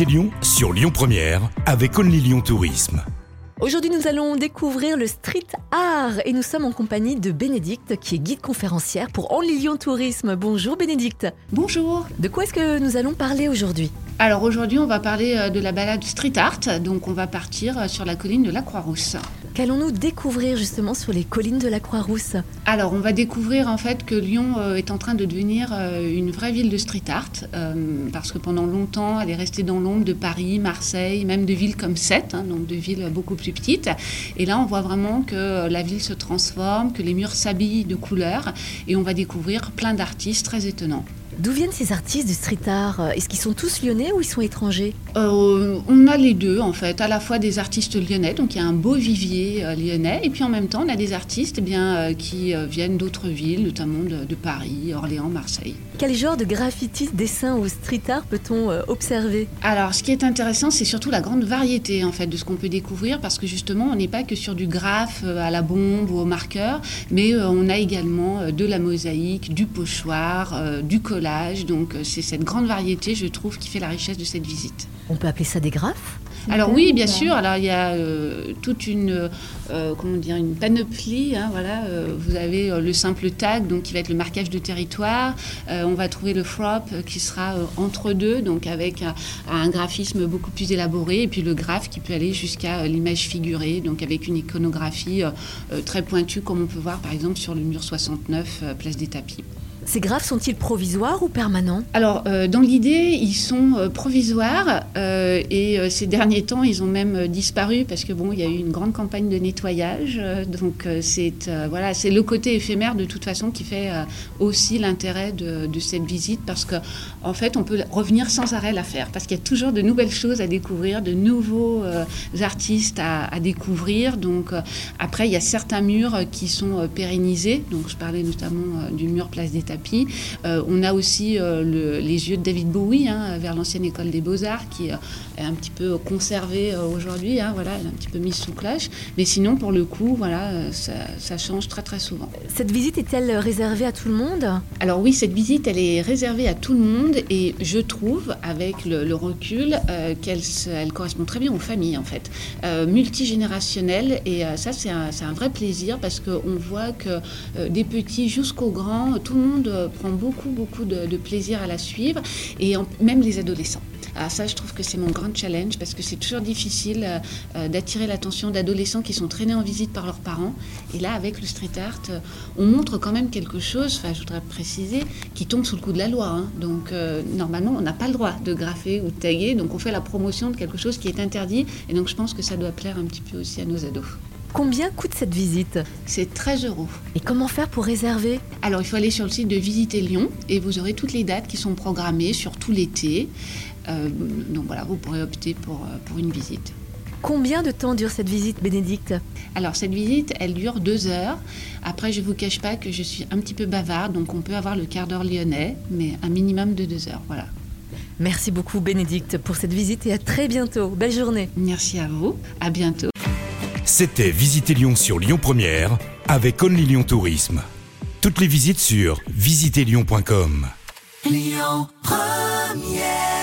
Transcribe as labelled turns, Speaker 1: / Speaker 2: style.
Speaker 1: Visitez Lyon sur Lyon Première avec Only Lyon Tourisme.
Speaker 2: Aujourd'hui, nous allons découvrir le street art et nous sommes en compagnie de Bénédicte qui est guide conférencière pour Only Lyon Tourisme. Bonjour Bénédicte.
Speaker 3: Bonjour.
Speaker 2: De quoi est-ce que nous allons parler aujourd'hui?
Speaker 3: Alors aujourd'hui, on va parler euh, de la balade street art. Donc on va partir euh, sur la colline de la Croix-Rousse.
Speaker 2: Qu'allons-nous découvrir justement sur les collines de la Croix-Rousse?
Speaker 3: Alors on va découvrir en fait que Lyon euh, est en train de devenir une vraie ville de street art parce que pendant longtemps, elle est restée dans l'ombre de Paris, Marseille, même de villes comme Sète, hein, donc de villes beaucoup plus petites. Et là, on voit vraiment que la ville se transforme, que les murs s'habillent de couleurs et on va découvrir plein d'artistes très étonnants.
Speaker 2: D'où viennent ces artistes du street art? Est-ce qu'ils sont tous lyonnais ou ils sont étrangers?
Speaker 3: Euh, On a les deux en fait, à la fois des artistes lyonnais, donc il y a un beau vivier euh, lyonnais, et puis en même temps on a des artistes eh bien, euh, qui viennent d'autres villes, notamment de, Paris, Orléans, Marseille.
Speaker 2: Quel genre de graffiti, dessin ou street art peut-on observer?
Speaker 3: Alors ce qui est intéressant c'est surtout la grande variété en fait de ce qu'on peut découvrir, parce que justement on n'est pas que sur du graphe à la bombe ou au marqueur, mais on a également de la mosaïque, du pochoir, du donc euh, c'est cette grande variété, je trouve, qui fait la richesse de cette visite.
Speaker 2: On peut appeler ça des graphes
Speaker 3: alors oui, bien sûr. Alors il y a euh, toute une, euh, comment dire, une panoplie. Hein, voilà, vous avez le simple tag, donc qui va être le marquage de territoire. on va trouver le frop qui sera entre deux, donc avec un, un, graphisme beaucoup plus élaboré, et puis le graphe qui peut aller jusqu'à l'image figurée, donc avec une iconographie très pointue, comme on peut voir par exemple sur le mur 69, place des Tapis.
Speaker 2: Ces graphes sont-ils provisoires ou permanents?
Speaker 3: Alors, euh, dans l'idée, ils sont euh, provisoires euh, et ces derniers temps, ils ont même disparu parce que bon, il y a eu une grande campagne de nettoyage. donc, c'est voilà, c'est le côté éphémère de toute façon qui fait aussi l'intérêt de, cette visite parce que en fait, on peut revenir sans arrêt la faire parce qu'il y a toujours de nouvelles choses à découvrir, de nouveaux artistes à, découvrir. Donc, après, il y a certains murs qui sont pérennisés. Donc, je parlais notamment du mur Place des Euh, on a aussi euh, les yeux de David Bowie hein, vers l'ancienne école des beaux-arts qui euh, est un petit peu conservée aujourd'hui. Hein, voilà, elle est un petit peu mise sous cloche. Mais sinon, pour le coup, voilà, ça, change très très souvent.
Speaker 2: Cette visite est-elle réservée à tout le monde?
Speaker 3: Alors oui, cette visite, elle est réservée à tout le monde et je trouve, avec le, recul, qu'elle elle correspond très bien aux familles en fait, multigénérationnelle et ça c'est un, un, vrai plaisir parce qu'on voit que des petits jusqu'aux grands, tout le monde prend beaucoup, beaucoup de, plaisir à la suivre, et même les adolescents. Alors ça, je trouve que c'est mon grand challenge parce que c'est toujours difficile euh, euh, d'attirer l'attention d'adolescents qui sont traînés en visite par leurs parents. Et là, avec le street art, euh, on montre quand même quelque chose, enfin, je voudrais préciser, qui tombe sous le coup de la loi. Hein. Donc, normalement, on n'a pas le droit de graffer ou de taguer. Donc, on fait la promotion de quelque chose qui est interdit. Et donc, je pense que ça doit plaire un petit peu aussi à nos ados.
Speaker 2: Combien coûte cette visite
Speaker 3: C'est 13 euros.
Speaker 2: Et comment faire pour réserver
Speaker 3: Alors, il faut aller sur le site de Visiter Lyon et vous aurez toutes les dates qui sont programmées sur tout l'été. Euh, donc voilà, vous pourrez opter pour, euh, pour une visite.
Speaker 2: Combien de temps dure cette visite, Bénédicte
Speaker 3: Alors, cette visite, elle dure deux heures. Après, je ne vous cache pas que je suis un petit peu bavarde, donc on peut avoir le quart d'heure lyonnais, mais un minimum de deux heures. Voilà.
Speaker 2: Merci beaucoup, Bénédicte, pour cette visite et à très bientôt. Belle journée.
Speaker 3: Merci à vous. À bientôt.
Speaker 1: C'était Visiter Lyon sur Lyon Première avec Only Lyon Tourisme. Toutes les visites sur visiterlyon.com. Lyon Première